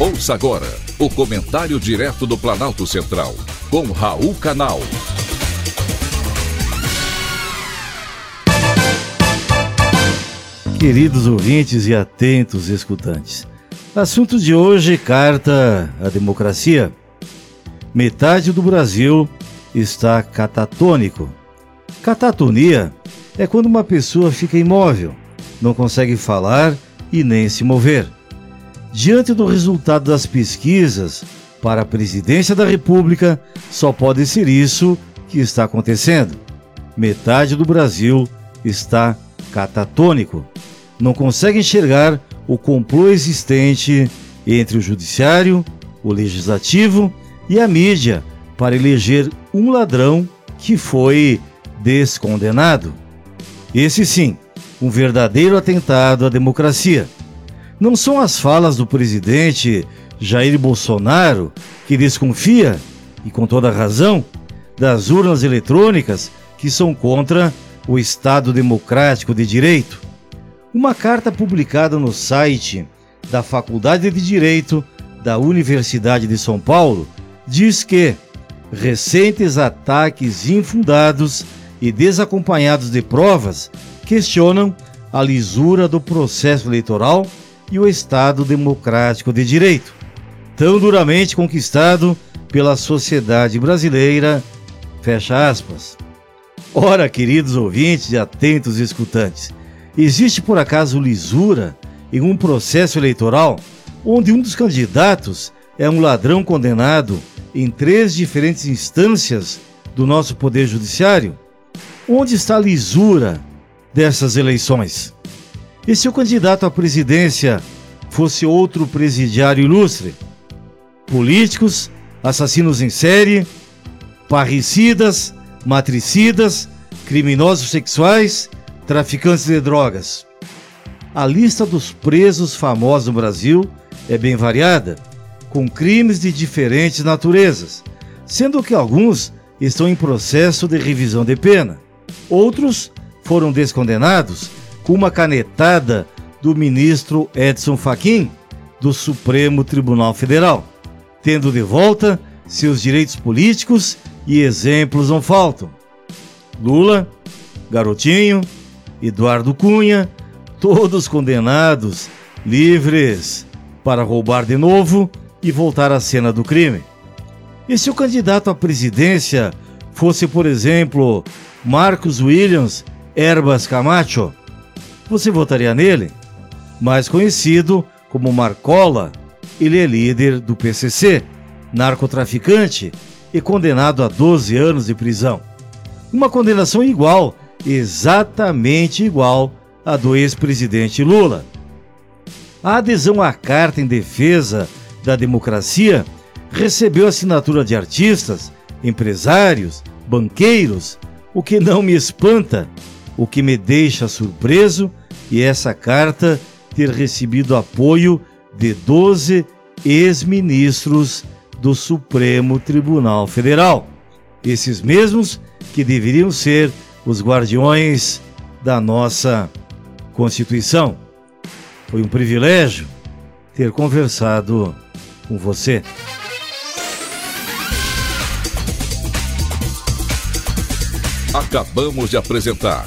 Ouça agora o comentário direto do Planalto Central, com Raul Canal. Queridos ouvintes e atentos escutantes, assunto de hoje: carta à democracia. Metade do Brasil está catatônico. Catatonia é quando uma pessoa fica imóvel, não consegue falar e nem se mover. Diante do resultado das pesquisas para a presidência da República, só pode ser isso que está acontecendo. Metade do Brasil está catatônico. Não consegue enxergar o complô existente entre o Judiciário, o Legislativo e a mídia para eleger um ladrão que foi descondenado. Esse sim, um verdadeiro atentado à democracia. Não são as falas do presidente Jair Bolsonaro que desconfia, e com toda razão, das urnas eletrônicas que são contra o Estado Democrático de Direito. Uma carta publicada no site da Faculdade de Direito da Universidade de São Paulo diz que recentes ataques infundados e desacompanhados de provas questionam a lisura do processo eleitoral e o Estado democrático de direito, tão duramente conquistado pela sociedade brasileira. Fecha aspas. Ora, queridos ouvintes e atentos escutantes, existe por acaso lisura em um processo eleitoral onde um dos candidatos é um ladrão condenado em três diferentes instâncias do nosso Poder Judiciário? Onde está a lisura dessas eleições? E se o candidato à presidência fosse outro presidiário ilustre? Políticos, assassinos em série, parricidas, matricidas, criminosos sexuais, traficantes de drogas. A lista dos presos famosos no Brasil é bem variada, com crimes de diferentes naturezas, sendo que alguns estão em processo de revisão de pena. Outros foram descondenados com uma canetada do ministro Edson Fachin, do Supremo Tribunal Federal, tendo de volta seus direitos políticos e exemplos não faltam. Lula, Garotinho, Eduardo Cunha, todos condenados, livres para roubar de novo e voltar à cena do crime. E se o candidato à presidência fosse, por exemplo, Marcos Williams Herbas Camacho, você votaria nele? Mais conhecido como Marcola, ele é líder do PCC, narcotraficante e condenado a 12 anos de prisão. Uma condenação igual, exatamente igual à do ex-presidente Lula. A adesão à Carta em Defesa da Democracia recebeu assinatura de artistas, empresários, banqueiros, o que não me espanta, o que me deixa surpreso e essa carta ter recebido apoio de 12 ex-ministros do Supremo Tribunal Federal. Esses mesmos que deveriam ser os guardiões da nossa Constituição. Foi um privilégio ter conversado com você. Acabamos de apresentar